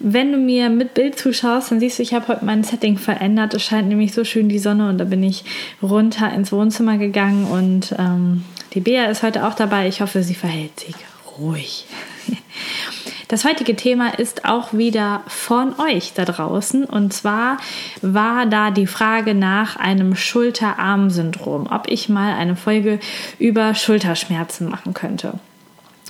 Wenn du mir mit Bild zuschaust, dann siehst du, ich habe heute mein Setting verändert. Es scheint nämlich so schön die Sonne und da bin ich runter ins Wohnzimmer gegangen und ähm, die Bea ist heute auch dabei. Ich hoffe, sie verhält sich ruhig. Das heutige Thema ist auch wieder von euch da draußen. Und zwar war da die Frage nach einem Schulter-Arm-Syndrom, ob ich mal eine Folge über Schulterschmerzen machen könnte.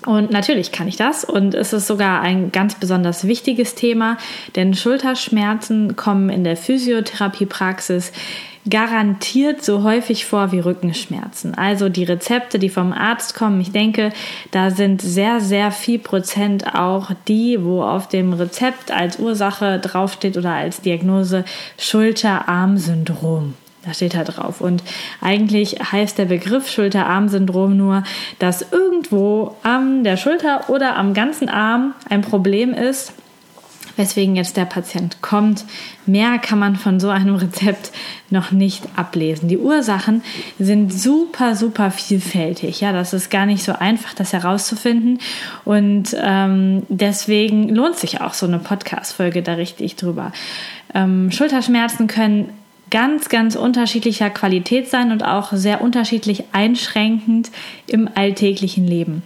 Und natürlich kann ich das und es ist sogar ein ganz besonders wichtiges Thema, denn Schulterschmerzen kommen in der Physiotherapiepraxis garantiert so häufig vor wie Rückenschmerzen. Also die Rezepte, die vom Arzt kommen, ich denke, da sind sehr, sehr viel Prozent auch die, wo auf dem Rezept als Ursache draufsteht oder als Diagnose Schulter-Arm-Syndrom. Da steht da drauf. Und eigentlich heißt der Begriff Schulter-Arm-Syndrom nur, dass irgendwo an der Schulter oder am ganzen Arm ein Problem ist, weswegen jetzt der Patient kommt. Mehr kann man von so einem Rezept noch nicht ablesen. Die Ursachen sind super, super vielfältig. Ja, das ist gar nicht so einfach, das herauszufinden. Und ähm, deswegen lohnt sich auch so eine Podcast-Folge da richtig drüber. Ähm, Schulterschmerzen können ganz, ganz unterschiedlicher Qualität sein und auch sehr unterschiedlich einschränkend im alltäglichen Leben.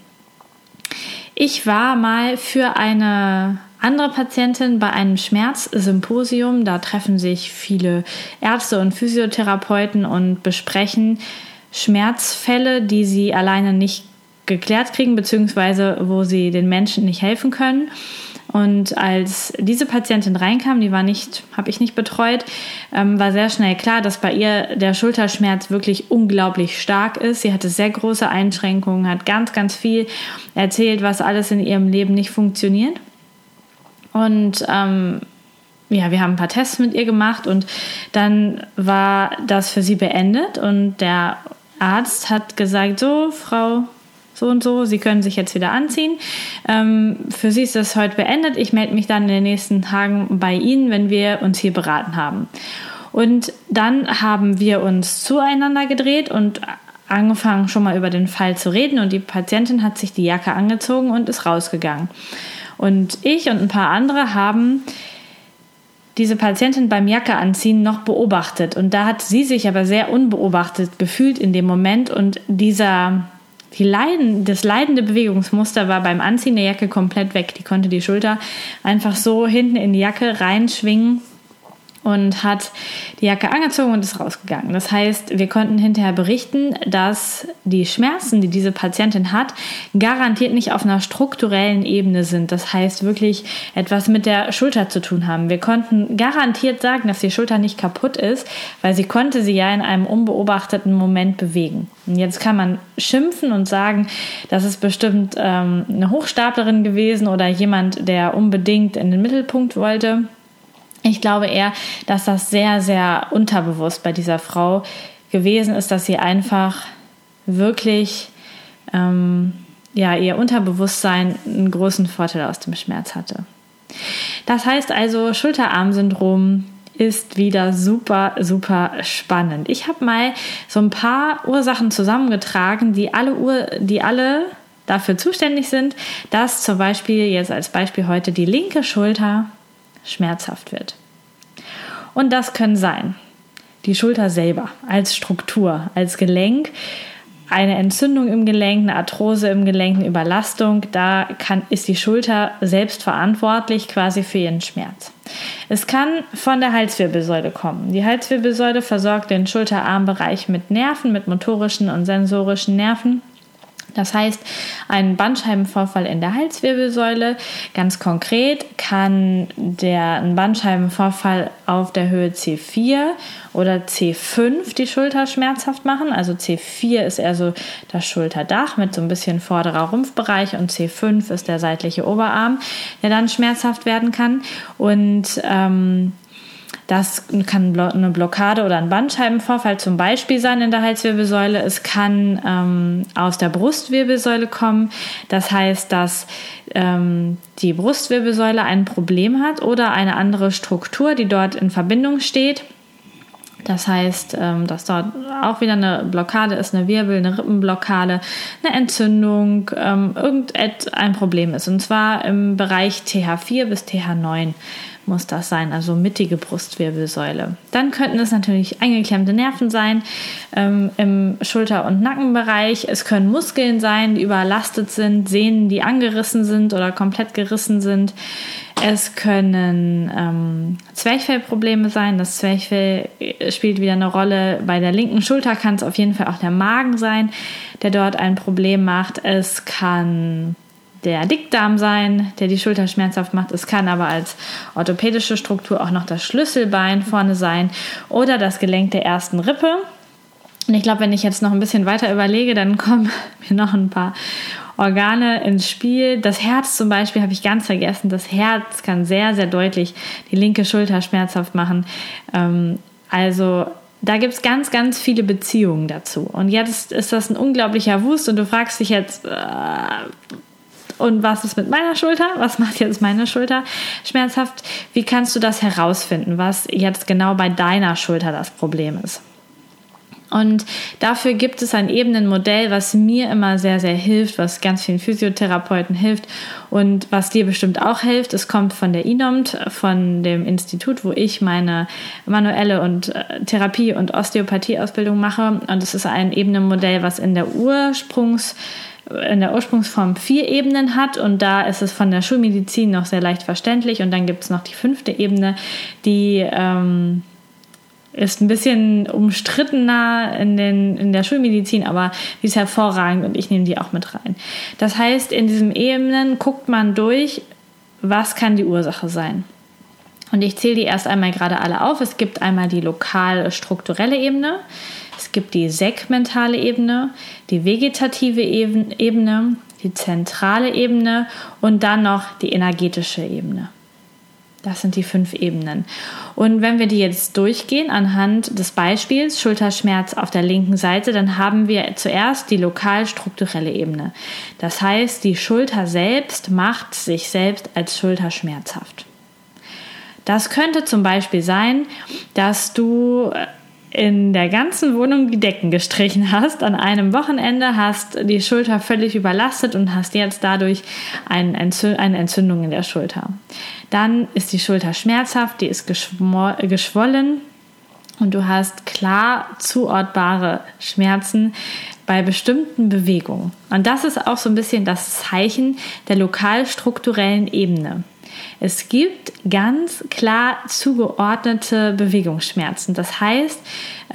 Ich war mal für eine andere Patientin bei einem Schmerzsymposium. Da treffen sich viele Ärzte und Physiotherapeuten und besprechen Schmerzfälle, die sie alleine nicht geklärt kriegen, beziehungsweise wo sie den Menschen nicht helfen können. Und als diese Patientin reinkam, die war nicht, habe ich nicht betreut, ähm, war sehr schnell klar, dass bei ihr der Schulterschmerz wirklich unglaublich stark ist. Sie hatte sehr große Einschränkungen, hat ganz, ganz viel erzählt, was alles in ihrem Leben nicht funktioniert. Und ähm, ja, wir haben ein paar Tests mit ihr gemacht und dann war das für sie beendet und der Arzt hat gesagt, so, Frau so und so, Sie können sich jetzt wieder anziehen. Ähm, für Sie ist das heute beendet. Ich melde mich dann in den nächsten Tagen bei Ihnen, wenn wir uns hier beraten haben. Und dann haben wir uns zueinander gedreht und angefangen schon mal über den Fall zu reden und die Patientin hat sich die Jacke angezogen und ist rausgegangen. Und ich und ein paar andere haben diese Patientin beim Jacke anziehen noch beobachtet und da hat sie sich aber sehr unbeobachtet gefühlt in dem Moment und dieser die Leiden, das leidende Bewegungsmuster war beim Anziehen der Jacke komplett weg. Die konnte die Schulter einfach so hinten in die Jacke reinschwingen und hat die Jacke angezogen und ist rausgegangen. Das heißt, wir konnten hinterher berichten, dass die Schmerzen, die diese Patientin hat, garantiert nicht auf einer strukturellen Ebene sind. Das heißt, wirklich etwas mit der Schulter zu tun haben. Wir konnten garantiert sagen, dass die Schulter nicht kaputt ist, weil sie konnte sie ja in einem unbeobachteten Moment bewegen. Und jetzt kann man schimpfen und sagen, das ist bestimmt ähm, eine Hochstaplerin gewesen oder jemand, der unbedingt in den Mittelpunkt wollte. Ich glaube eher, dass das sehr, sehr unterbewusst bei dieser Frau gewesen ist, dass sie einfach wirklich ähm, ja, ihr Unterbewusstsein einen großen Vorteil aus dem Schmerz hatte. Das heißt also, Schulterarmsyndrom ist wieder super, super spannend. Ich habe mal so ein paar Ursachen zusammengetragen, die alle, Ur die alle dafür zuständig sind, dass zum Beispiel jetzt als Beispiel heute die linke Schulter schmerzhaft wird. Und das können sein die Schulter selber als Struktur, als Gelenk, eine Entzündung im Gelenk, eine Arthrose im Gelenk, eine Überlastung, da kann, ist die Schulter selbst verantwortlich quasi für ihren Schmerz. Es kann von der Halswirbelsäule kommen. Die Halswirbelsäule versorgt den Schulterarmbereich mit Nerven, mit motorischen und sensorischen Nerven. Das heißt, ein Bandscheibenvorfall in der Halswirbelsäule, ganz konkret, kann der ein Bandscheibenvorfall auf der Höhe C4 oder C5 die Schulter schmerzhaft machen. Also C4 ist eher so das Schulterdach mit so ein bisschen vorderer Rumpfbereich und C5 ist der seitliche Oberarm, der dann schmerzhaft werden kann. Und ähm, das kann eine Blockade oder ein Bandscheibenvorfall zum Beispiel sein in der Halswirbelsäule. Es kann ähm, aus der Brustwirbelsäule kommen. Das heißt, dass ähm, die Brustwirbelsäule ein Problem hat oder eine andere Struktur, die dort in Verbindung steht. Das heißt, ähm, dass dort auch wieder eine Blockade ist, eine Wirbel, eine Rippenblockade, eine Entzündung, ähm, irgendein Problem ist. Und zwar im Bereich TH4 bis TH9 muss das sein, also mittige Brustwirbelsäule. Dann könnten es natürlich eingeklemmte Nerven sein ähm, im Schulter- und Nackenbereich. Es können Muskeln sein, die überlastet sind, Sehnen, die angerissen sind oder komplett gerissen sind. Es können ähm, Zwerchfellprobleme sein. Das Zwerchfell spielt wieder eine Rolle. Bei der linken Schulter kann es auf jeden Fall auch der Magen sein, der dort ein Problem macht. Es kann der Dickdarm sein, der die Schulter schmerzhaft macht. Es kann aber als orthopädische Struktur auch noch das Schlüsselbein vorne sein oder das Gelenk der ersten Rippe. Und ich glaube, wenn ich jetzt noch ein bisschen weiter überlege, dann kommen mir noch ein paar Organe ins Spiel. Das Herz zum Beispiel habe ich ganz vergessen. Das Herz kann sehr, sehr deutlich die linke Schulter schmerzhaft machen. Ähm, also da gibt es ganz, ganz viele Beziehungen dazu. Und jetzt ist das ein unglaublicher Wust und du fragst dich jetzt, äh, und was ist mit meiner Schulter? Was macht jetzt meine Schulter schmerzhaft? Wie kannst du das herausfinden, was jetzt genau bei deiner Schulter das Problem ist? Und dafür gibt es ein Ebenenmodell, was mir immer sehr, sehr hilft, was ganz vielen Physiotherapeuten hilft und was dir bestimmt auch hilft. Es kommt von der INOMT, von dem Institut, wo ich meine manuelle und äh, Therapie- und Osteopathie-Ausbildung mache. Und es ist ein Ebenenmodell, was in der Ursprungs- in der Ursprungsform vier Ebenen hat und da ist es von der Schulmedizin noch sehr leicht verständlich und dann gibt es noch die fünfte Ebene, die ähm, ist ein bisschen umstrittener in, den, in der Schulmedizin, aber die ist hervorragend und ich nehme die auch mit rein. Das heißt, in diesen Ebenen guckt man durch, was kann die Ursache sein. Und ich zähle die erst einmal gerade alle auf. Es gibt einmal die lokal strukturelle Ebene, es gibt die segmentale Ebene, die vegetative Ebene, die zentrale Ebene und dann noch die energetische Ebene. Das sind die fünf Ebenen. Und wenn wir die jetzt durchgehen anhand des Beispiels Schulterschmerz auf der linken Seite, dann haben wir zuerst die lokal strukturelle Ebene. Das heißt, die Schulter selbst macht sich selbst als Schulter schmerzhaft. Das könnte zum Beispiel sein, dass du in der ganzen Wohnung die Decken gestrichen hast, an einem Wochenende hast die Schulter völlig überlastet und hast jetzt dadurch eine Entzündung in der Schulter. Dann ist die Schulter schmerzhaft, die ist geschwollen und du hast klar zuortbare Schmerzen bei bestimmten Bewegungen. Und das ist auch so ein bisschen das Zeichen der lokal strukturellen Ebene. Es gibt ganz klar zugeordnete Bewegungsschmerzen. Das heißt,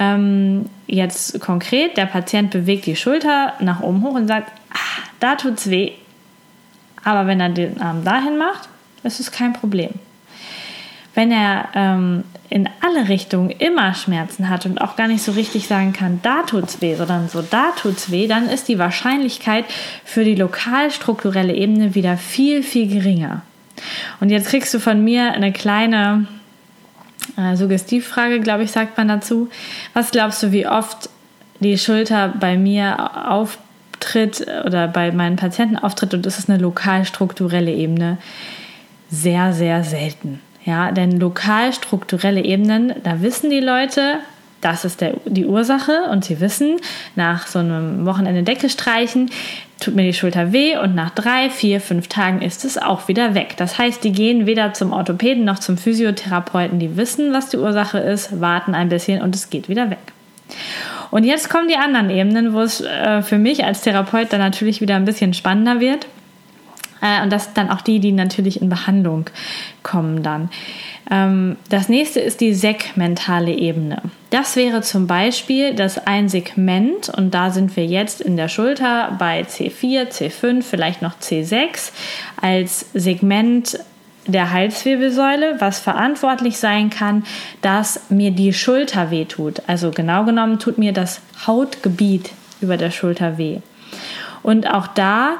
ähm, jetzt konkret, der Patient bewegt die Schulter nach oben hoch und sagt, ah, da tut's weh. Aber wenn er den Arm dahin macht, ist es kein Problem. Wenn er ähm, in alle Richtungen immer Schmerzen hat und auch gar nicht so richtig sagen kann, da tut's weh, sondern so da tut's weh, dann ist die Wahrscheinlichkeit für die lokal strukturelle Ebene wieder viel, viel geringer. Und jetzt kriegst du von mir eine kleine äh, Suggestivfrage, glaube ich, sagt man dazu. Was glaubst du, wie oft die Schulter bei mir auftritt oder bei meinen Patienten auftritt und ist es eine lokal strukturelle Ebene? Sehr, sehr selten. Ja, denn lokal strukturelle Ebenen, da wissen die Leute, das ist der, die Ursache und sie wissen, nach so einem Wochenende Decke streichen, tut mir die Schulter weh und nach drei, vier, fünf Tagen ist es auch wieder weg. Das heißt, die gehen weder zum Orthopäden noch zum Physiotherapeuten, die wissen, was die Ursache ist, warten ein bisschen und es geht wieder weg. Und jetzt kommen die anderen Ebenen, wo es äh, für mich als Therapeut dann natürlich wieder ein bisschen spannender wird. Äh, und das sind dann auch die, die natürlich in Behandlung kommen dann. Ähm, das nächste ist die segmentale Ebene. Das wäre zum Beispiel, dass ein Segment, und da sind wir jetzt in der Schulter bei C4, C5, vielleicht noch C6, als Segment der Halswirbelsäule, was verantwortlich sein kann, dass mir die Schulter wehtut. Also genau genommen tut mir das Hautgebiet über der Schulter weh. Und auch da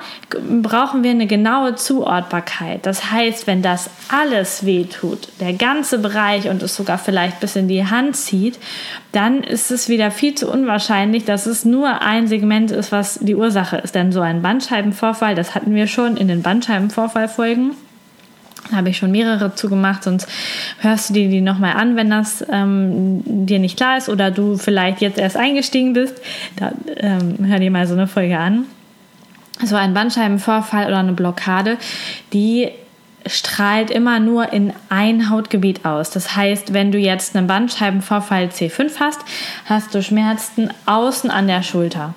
brauchen wir eine genaue Zuordbarkeit. Das heißt, wenn das alles wehtut, der ganze Bereich und es sogar vielleicht bis in die Hand zieht, dann ist es wieder viel zu unwahrscheinlich, dass es nur ein Segment ist, was die Ursache ist. Denn so ein Bandscheibenvorfall, das hatten wir schon in den Bandscheibenvorfallfolgen, habe ich schon mehrere zugemacht, sonst hörst du dir die nochmal an, wenn das ähm, dir nicht klar ist oder du vielleicht jetzt erst eingestiegen bist. Dann ähm, hör dir mal so eine Folge an so ein Bandscheibenvorfall oder eine Blockade, die strahlt immer nur in ein Hautgebiet aus. Das heißt, wenn du jetzt einen Bandscheibenvorfall C5 hast, hast du Schmerzen außen an der Schulter.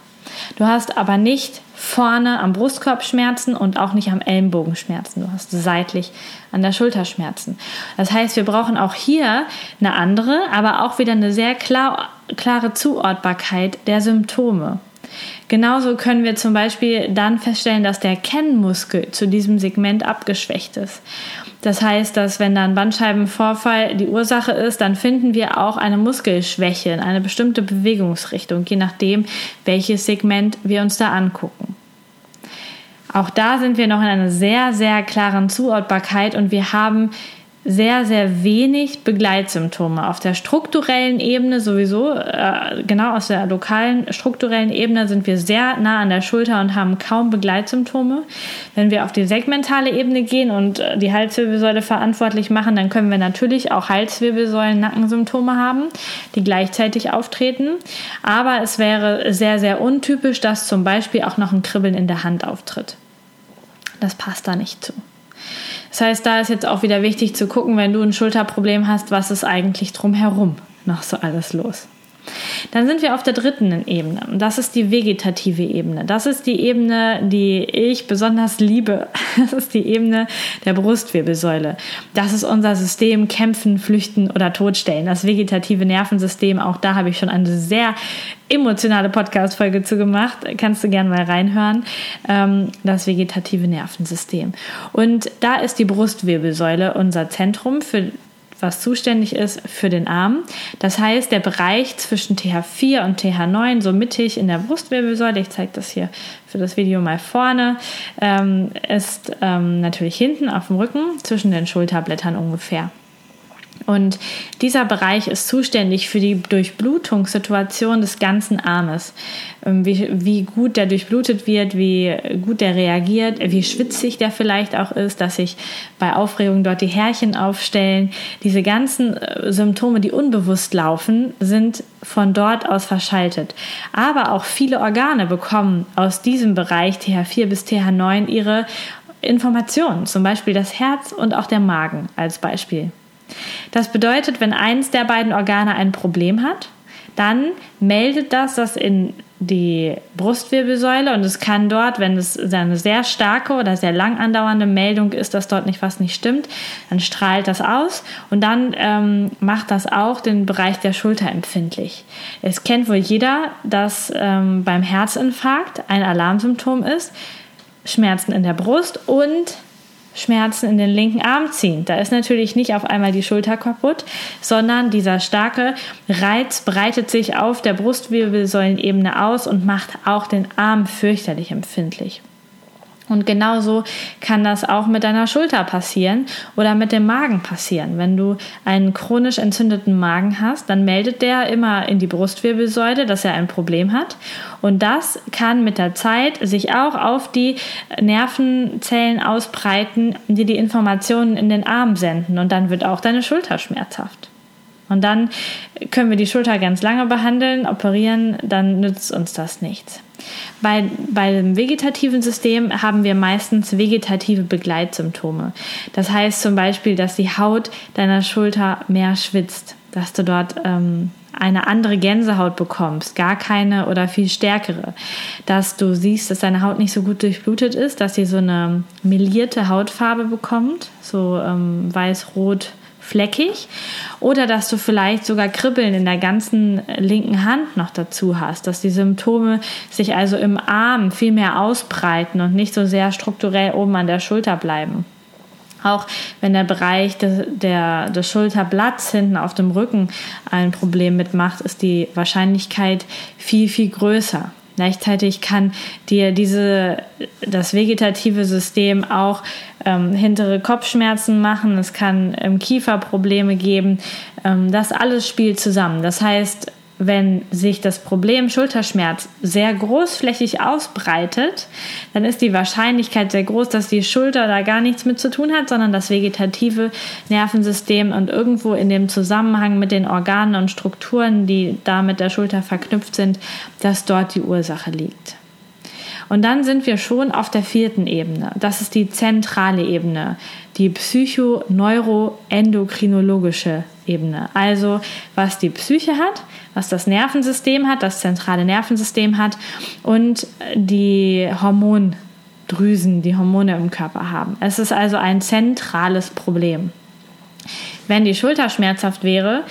Du hast aber nicht vorne am Brustkorb Schmerzen und auch nicht am Ellenbogen Schmerzen. Du hast seitlich an der Schulter Schmerzen. Das heißt, wir brauchen auch hier eine andere, aber auch wieder eine sehr klar, klare Zuordbarkeit der Symptome. Genauso können wir zum Beispiel dann feststellen, dass der Kennmuskel zu diesem Segment abgeschwächt ist. Das heißt, dass wenn dann Bandscheibenvorfall die Ursache ist, dann finden wir auch eine Muskelschwäche in eine bestimmte Bewegungsrichtung, je nachdem, welches Segment wir uns da angucken. Auch da sind wir noch in einer sehr, sehr klaren Zuordbarkeit und wir haben sehr, sehr wenig Begleitsymptome. Auf der strukturellen Ebene sowieso, äh, genau aus der lokalen strukturellen Ebene sind wir sehr nah an der Schulter und haben kaum Begleitsymptome. Wenn wir auf die segmentale Ebene gehen und äh, die Halswirbelsäule verantwortlich machen, dann können wir natürlich auch Halswirbelsäulen-Nackensymptome haben, die gleichzeitig auftreten. Aber es wäre sehr, sehr untypisch, dass zum Beispiel auch noch ein Kribbeln in der Hand auftritt. Das passt da nicht zu. Das heißt, da ist jetzt auch wieder wichtig zu gucken, wenn du ein Schulterproblem hast, was ist eigentlich drumherum noch so alles los. Dann sind wir auf der dritten Ebene das ist die vegetative Ebene. Das ist die Ebene, die ich besonders liebe. Das ist die Ebene der Brustwirbelsäule. Das ist unser System Kämpfen, Flüchten oder Todstellen. Das vegetative Nervensystem, auch da habe ich schon eine sehr emotionale Podcast-Folge zu gemacht. Kannst du gerne mal reinhören. Ähm, das vegetative Nervensystem. Und da ist die Brustwirbelsäule unser Zentrum für was zuständig ist für den Arm. Das heißt, der Bereich zwischen TH4 und TH9, so mittig in der Brustwirbelsäule, ich zeige das hier für das Video mal vorne, ähm, ist ähm, natürlich hinten auf dem Rücken zwischen den Schulterblättern ungefähr. Und dieser Bereich ist zuständig für die Durchblutungssituation des ganzen Armes. Ähm, wie, wie gut der durchblutet wird, wie gut der reagiert, wie schwitzig der vielleicht auch ist, dass sich bei Aufregung dort die Härchen aufstellen. Diese ganzen äh, Symptome, die unbewusst laufen, sind von dort aus verschaltet. Aber auch viele Organe bekommen aus diesem Bereich TH4 bis TH9 ihre Informationen, zum Beispiel das Herz und auch der Magen als Beispiel. Das bedeutet, wenn eins der beiden Organe ein Problem hat, dann meldet das das in die Brustwirbelsäule und es kann dort, wenn es eine sehr starke oder sehr lang andauernde Meldung ist, dass dort nicht was nicht stimmt, dann strahlt das aus und dann ähm, macht das auch den Bereich der Schulter empfindlich. Es kennt wohl jeder, dass ähm, beim Herzinfarkt ein Alarmsymptom ist, Schmerzen in der Brust und Schmerzen in den linken Arm ziehen. Da ist natürlich nicht auf einmal die Schulter kaputt, sondern dieser starke Reiz breitet sich auf der Brustwirbelsäulenebene aus und macht auch den Arm fürchterlich empfindlich. Und genauso kann das auch mit deiner Schulter passieren oder mit dem Magen passieren. Wenn du einen chronisch entzündeten Magen hast, dann meldet der immer in die Brustwirbelsäule, dass er ein Problem hat. Und das kann mit der Zeit sich auch auf die Nervenzellen ausbreiten, die die Informationen in den Arm senden. Und dann wird auch deine Schulter schmerzhaft. Und dann können wir die Schulter ganz lange behandeln, operieren, dann nützt uns das nichts. Bei, bei dem vegetativen System haben wir meistens vegetative Begleitsymptome. Das heißt zum Beispiel, dass die Haut deiner Schulter mehr schwitzt, dass du dort ähm, eine andere Gänsehaut bekommst, gar keine oder viel stärkere, dass du siehst, dass deine Haut nicht so gut durchblutet ist, dass sie so eine melierte Hautfarbe bekommt, so ähm, weiß-rot fleckig oder dass du vielleicht sogar Kribbeln in der ganzen linken Hand noch dazu hast, dass die Symptome sich also im Arm viel mehr ausbreiten und nicht so sehr strukturell oben an der Schulter bleiben. Auch wenn der Bereich des, der, des Schulterblatts hinten auf dem Rücken ein Problem mitmacht, ist die Wahrscheinlichkeit viel, viel größer. Gleichzeitig kann dir diese, das vegetative System auch ähm, hintere Kopfschmerzen machen, es kann ähm, Kieferprobleme geben. Ähm, das alles spielt zusammen. Das heißt, wenn sich das Problem Schulterschmerz sehr großflächig ausbreitet, dann ist die Wahrscheinlichkeit sehr groß, dass die Schulter da gar nichts mit zu tun hat, sondern das vegetative Nervensystem und irgendwo in dem Zusammenhang mit den Organen und Strukturen, die da mit der Schulter verknüpft sind, dass dort die Ursache liegt. Und dann sind wir schon auf der vierten Ebene. Das ist die zentrale Ebene, die psychoneuroendokrinologische Ebene. Also was die Psyche hat, was das Nervensystem hat, das zentrale Nervensystem hat und die Hormondrüsen, die Hormone im Körper haben. Es ist also ein zentrales Problem. Wenn die Schulter schmerzhaft wäre,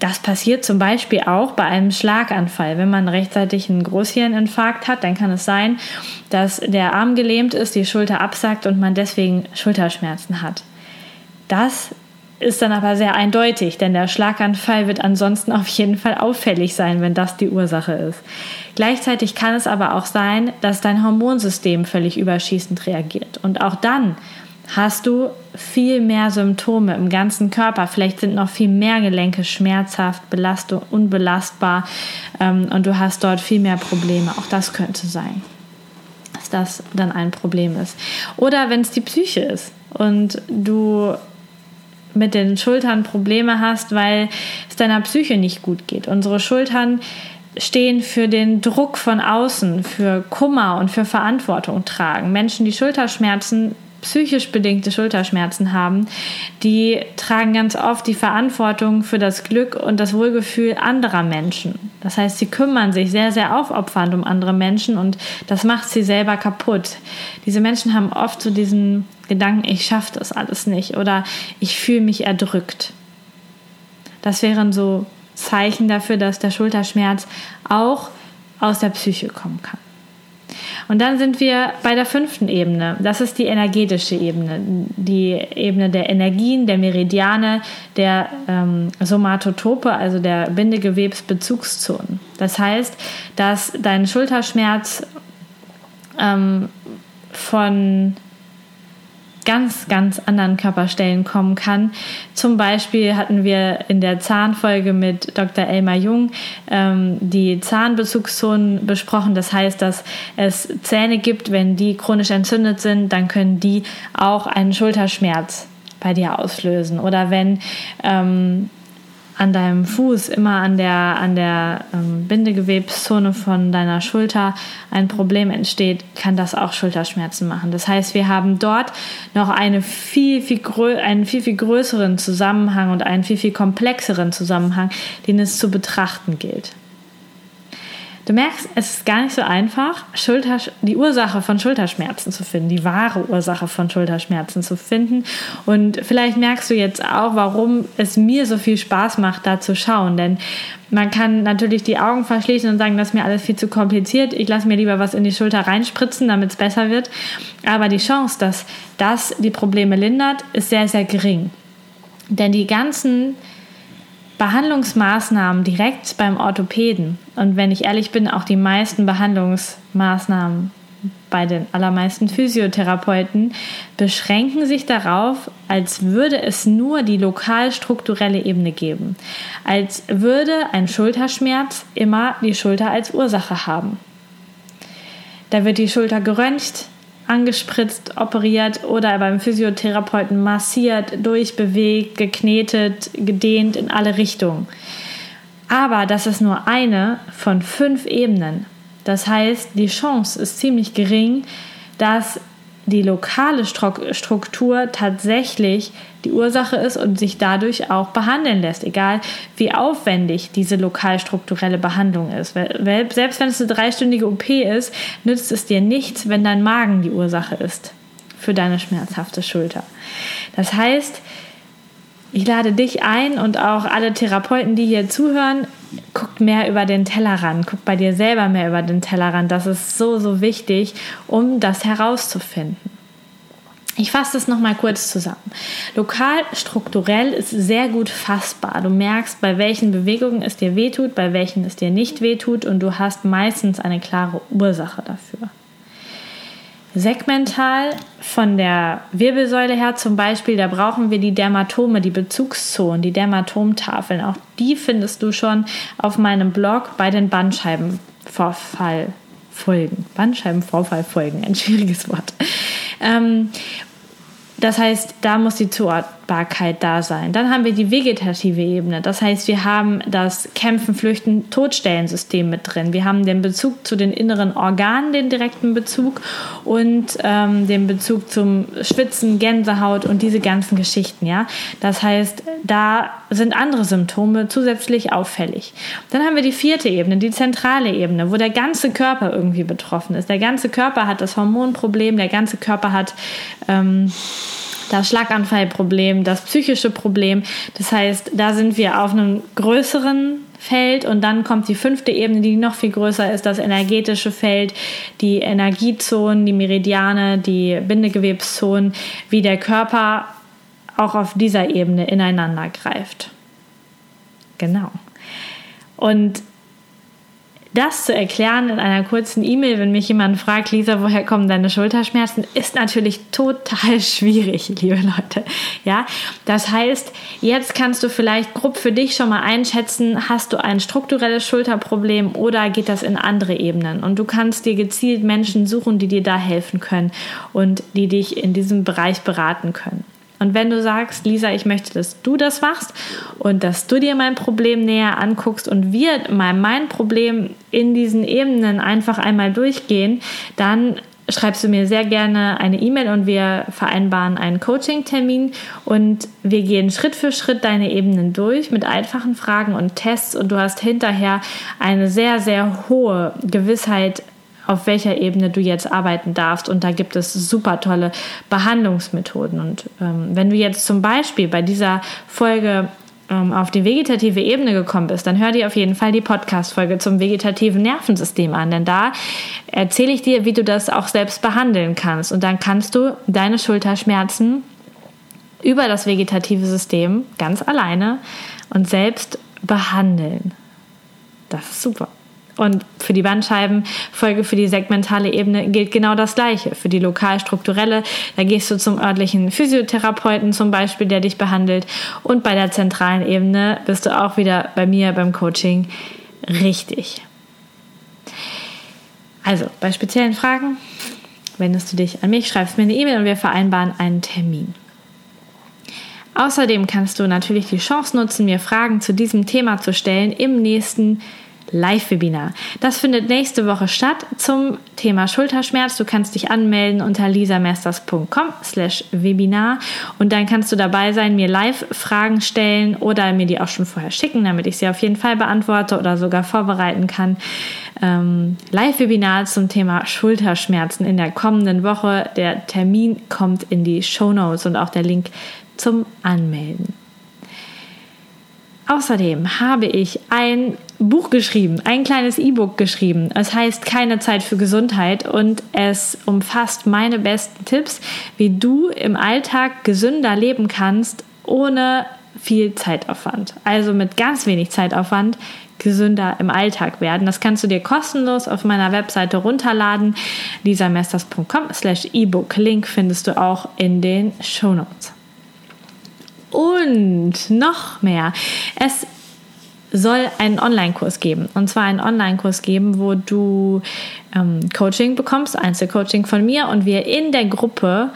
das passiert zum Beispiel auch bei einem Schlaganfall. Wenn man rechtzeitig einen Großhirninfarkt hat, dann kann es sein, dass der Arm gelähmt ist, die Schulter absackt und man deswegen Schulterschmerzen hat. Das ist dann aber sehr eindeutig, denn der Schlaganfall wird ansonsten auf jeden Fall auffällig sein, wenn das die Ursache ist. Gleichzeitig kann es aber auch sein, dass dein Hormonsystem völlig überschießend reagiert. Und auch dann hast du viel mehr Symptome im ganzen Körper. Vielleicht sind noch viel mehr Gelenke schmerzhaft, Belastung, unbelastbar ähm, und du hast dort viel mehr Probleme. Auch das könnte sein, dass das dann ein Problem ist. Oder wenn es die Psyche ist und du mit den Schultern Probleme hast, weil es deiner Psyche nicht gut geht. Unsere Schultern stehen für den Druck von außen, für Kummer und für Verantwortung tragen. Menschen, die Schulterschmerzen psychisch bedingte Schulterschmerzen haben, die tragen ganz oft die Verantwortung für das Glück und das Wohlgefühl anderer Menschen. Das heißt, sie kümmern sich sehr, sehr aufopfernd um andere Menschen und das macht sie selber kaputt. Diese Menschen haben oft so diesen Gedanken, ich schaffe das alles nicht oder ich fühle mich erdrückt. Das wären so Zeichen dafür, dass der Schulterschmerz auch aus der Psyche kommen kann. Und dann sind wir bei der fünften Ebene. Das ist die energetische Ebene. Die Ebene der Energien, der Meridiane, der ähm, Somatotope, also der Bindegewebsbezugszonen. Das heißt, dass dein Schulterschmerz ähm, von ganz, ganz anderen Körperstellen kommen kann. Zum Beispiel hatten wir in der Zahnfolge mit Dr. Elmar Jung ähm, die Zahnbezugszonen besprochen. Das heißt, dass es Zähne gibt, wenn die chronisch entzündet sind, dann können die auch einen Schulterschmerz bei dir auslösen. Oder wenn ähm, an deinem Fuß, immer an der, an der ähm, Bindegewebszone von deiner Schulter ein Problem entsteht, kann das auch Schulterschmerzen machen. Das heißt, wir haben dort noch eine viel, viel einen viel, viel größeren Zusammenhang und einen viel, viel komplexeren Zusammenhang, den es zu betrachten gilt. Du merkst, es ist gar nicht so einfach, Schulter, die Ursache von Schulterschmerzen zu finden, die wahre Ursache von Schulterschmerzen zu finden. Und vielleicht merkst du jetzt auch, warum es mir so viel Spaß macht, da zu schauen. Denn man kann natürlich die Augen verschließen und sagen, das ist mir alles viel zu kompliziert. Ich lasse mir lieber was in die Schulter reinspritzen, damit es besser wird. Aber die Chance, dass das die Probleme lindert, ist sehr, sehr gering. Denn die ganzen Behandlungsmaßnahmen direkt beim Orthopäden und wenn ich ehrlich bin, auch die meisten Behandlungsmaßnahmen bei den allermeisten Physiotherapeuten beschränken sich darauf, als würde es nur die lokal strukturelle Ebene geben, als würde ein Schulterschmerz immer die Schulter als Ursache haben. Da wird die Schulter geröntgt, angespritzt, operiert oder beim Physiotherapeuten massiert, durchbewegt, geknetet, gedehnt in alle Richtungen. Aber das ist nur eine von fünf Ebenen. Das heißt, die Chance ist ziemlich gering, dass die lokale Struktur tatsächlich die Ursache ist und sich dadurch auch behandeln lässt, egal wie aufwendig diese lokalstrukturelle Behandlung ist. Selbst wenn es eine dreistündige OP ist, nützt es dir nichts, wenn dein Magen die Ursache ist für deine schmerzhafte Schulter. Das heißt, ich lade dich ein und auch alle Therapeuten, die hier zuhören, guckt mehr über den Tellerrand, guckt bei dir selber mehr über den Tellerrand. Das ist so, so wichtig, um das herauszufinden. Ich fasse das nochmal kurz zusammen. Lokal strukturell ist sehr gut fassbar. Du merkst, bei welchen Bewegungen es dir wehtut, bei welchen es dir nicht wehtut und du hast meistens eine klare Ursache dafür. Segmental von der Wirbelsäule her zum Beispiel, da brauchen wir die Dermatome, die Bezugszonen, die Dermatomtafeln. Auch die findest du schon auf meinem Blog bei den Bandscheibenvorfallfolgen. Bandscheibenvorfallfolgen, ein schwieriges Wort. Ähm, das heißt, da muss die Zuordbarkeit da sein. Dann haben wir die vegetative Ebene. Das heißt, wir haben das Kämpfen, Flüchten, Todstellensystem mit drin. Wir haben den Bezug zu den inneren Organen, den direkten Bezug und ähm, den Bezug zum Schwitzen, Gänsehaut und diese ganzen Geschichten. Ja, das heißt, da sind andere Symptome zusätzlich auffällig. Dann haben wir die vierte Ebene, die zentrale Ebene, wo der ganze Körper irgendwie betroffen ist. Der ganze Körper hat das Hormonproblem, der ganze Körper hat ähm, das Schlaganfallproblem, das psychische Problem. Das heißt, da sind wir auf einem größeren Feld und dann kommt die fünfte Ebene, die noch viel größer ist, das energetische Feld, die Energiezonen, die Meridiane, die Bindegewebszonen, wie der Körper auch auf dieser Ebene ineinander greift. Genau. Und das zu erklären in einer kurzen E-Mail, wenn mich jemand fragt, Lisa, woher kommen deine Schulterschmerzen, ist natürlich total schwierig, liebe Leute. Ja, das heißt, jetzt kannst du vielleicht grob für dich schon mal einschätzen, hast du ein strukturelles Schulterproblem oder geht das in andere Ebenen? Und du kannst dir gezielt Menschen suchen, die dir da helfen können und die dich in diesem Bereich beraten können. Und wenn du sagst, Lisa, ich möchte, dass du das machst und dass du dir mein Problem näher anguckst und wir mal mein Problem in diesen Ebenen einfach einmal durchgehen, dann schreibst du mir sehr gerne eine E-Mail und wir vereinbaren einen Coaching-Termin. Und wir gehen Schritt für Schritt deine Ebenen durch mit einfachen Fragen und Tests. Und du hast hinterher eine sehr, sehr hohe Gewissheit auf welcher Ebene du jetzt arbeiten darfst. Und da gibt es super tolle Behandlungsmethoden. Und ähm, wenn du jetzt zum Beispiel bei dieser Folge ähm, auf die vegetative Ebene gekommen bist, dann hör dir auf jeden Fall die Podcast-Folge zum vegetativen Nervensystem an. Denn da erzähle ich dir, wie du das auch selbst behandeln kannst. Und dann kannst du deine Schulterschmerzen über das vegetative System ganz alleine und selbst behandeln. Das ist super. Und für die Bandscheibenfolge, für die segmentale Ebene gilt genau das Gleiche. Für die lokal-strukturelle, da gehst du zum örtlichen Physiotherapeuten zum Beispiel, der dich behandelt. Und bei der zentralen Ebene bist du auch wieder bei mir beim Coaching richtig. Also, bei speziellen Fragen wendest du dich an mich, schreibst mir eine E-Mail und wir vereinbaren einen Termin. Außerdem kannst du natürlich die Chance nutzen, mir Fragen zu diesem Thema zu stellen im nächsten Live-Webinar. Das findet nächste Woche statt zum Thema Schulterschmerz. Du kannst dich anmelden unter lisamasters.com slash Webinar und dann kannst du dabei sein, mir live Fragen stellen oder mir die auch schon vorher schicken, damit ich sie auf jeden Fall beantworte oder sogar vorbereiten kann. Ähm, Live-Webinar zum Thema Schulterschmerzen in der kommenden Woche. Der Termin kommt in die Show Notes und auch der Link zum Anmelden. Außerdem habe ich ein Buch geschrieben, ein kleines E-Book geschrieben. Es heißt Keine Zeit für Gesundheit und es umfasst meine besten Tipps, wie du im Alltag gesünder leben kannst, ohne viel Zeitaufwand. Also mit ganz wenig Zeitaufwand gesünder im Alltag werden. Das kannst du dir kostenlos auf meiner Webseite runterladen. lisamesters.com slash ebook. Link findest du auch in den Show Notes. Und noch mehr. Es soll einen Online-Kurs geben. Und zwar einen Online-Kurs geben, wo du ähm, Coaching bekommst, Einzelcoaching von mir und wir in der Gruppe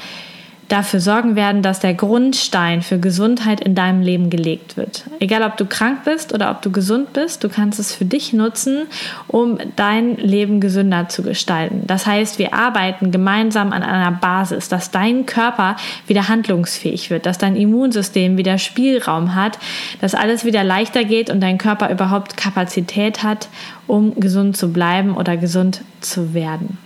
dafür sorgen werden, dass der Grundstein für Gesundheit in deinem Leben gelegt wird. Egal, ob du krank bist oder ob du gesund bist, du kannst es für dich nutzen, um dein Leben gesünder zu gestalten. Das heißt, wir arbeiten gemeinsam an einer Basis, dass dein Körper wieder handlungsfähig wird, dass dein Immunsystem wieder Spielraum hat, dass alles wieder leichter geht und dein Körper überhaupt Kapazität hat, um gesund zu bleiben oder gesund zu werden.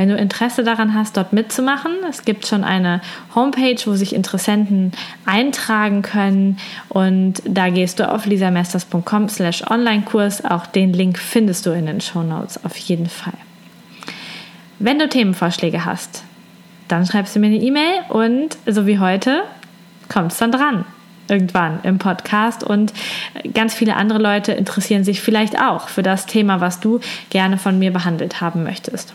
Wenn du Interesse daran hast, dort mitzumachen, es gibt schon eine Homepage, wo sich Interessenten eintragen können und da gehst du auf lisamesters.com slash Online-Kurs. Auch den Link findest du in den Show Notes auf jeden Fall. Wenn du Themenvorschläge hast, dann schreibst du mir eine E-Mail und so wie heute kommt es dann dran irgendwann im Podcast und ganz viele andere Leute interessieren sich vielleicht auch für das Thema, was du gerne von mir behandelt haben möchtest.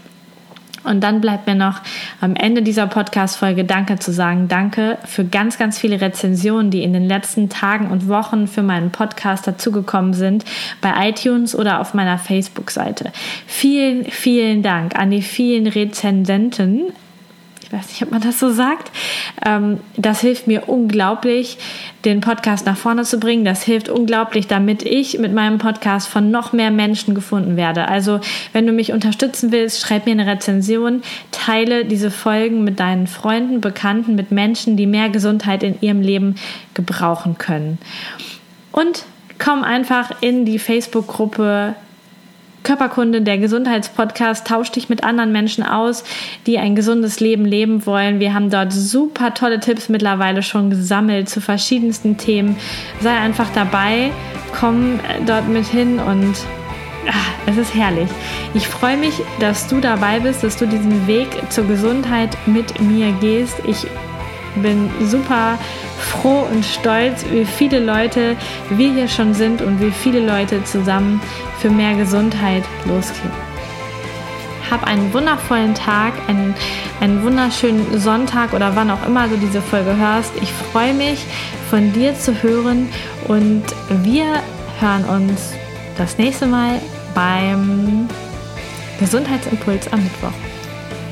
Und dann bleibt mir noch am Ende dieser Podcast-Folge Danke zu sagen. Danke für ganz, ganz viele Rezensionen, die in den letzten Tagen und Wochen für meinen Podcast dazugekommen sind, bei iTunes oder auf meiner Facebook-Seite. Vielen, vielen Dank an die vielen Rezensenten ich weiß nicht, ob man das so sagt. Ähm, das hilft mir unglaublich, den Podcast nach vorne zu bringen. Das hilft unglaublich, damit ich mit meinem Podcast von noch mehr Menschen gefunden werde. Also, wenn du mich unterstützen willst, schreib mir eine Rezension, teile diese Folgen mit deinen Freunden, Bekannten, mit Menschen, die mehr Gesundheit in ihrem Leben gebrauchen können. Und komm einfach in die Facebook-Gruppe Körperkunde, der Gesundheitspodcast, tausch dich mit anderen Menschen aus, die ein gesundes Leben leben wollen. Wir haben dort super tolle Tipps mittlerweile schon gesammelt zu verschiedensten Themen. Sei einfach dabei, komm dort mit hin und ach, es ist herrlich. Ich freue mich, dass du dabei bist, dass du diesen Weg zur Gesundheit mit mir gehst. Ich bin super froh und stolz, wie viele Leute wir hier schon sind und wie viele Leute zusammen für mehr Gesundheit losgehen. Hab einen wundervollen Tag, einen, einen wunderschönen Sonntag oder wann auch immer du diese Folge hörst. Ich freue mich, von dir zu hören und wir hören uns das nächste Mal beim Gesundheitsimpuls am Mittwoch.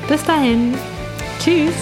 Bis dahin. Tschüss.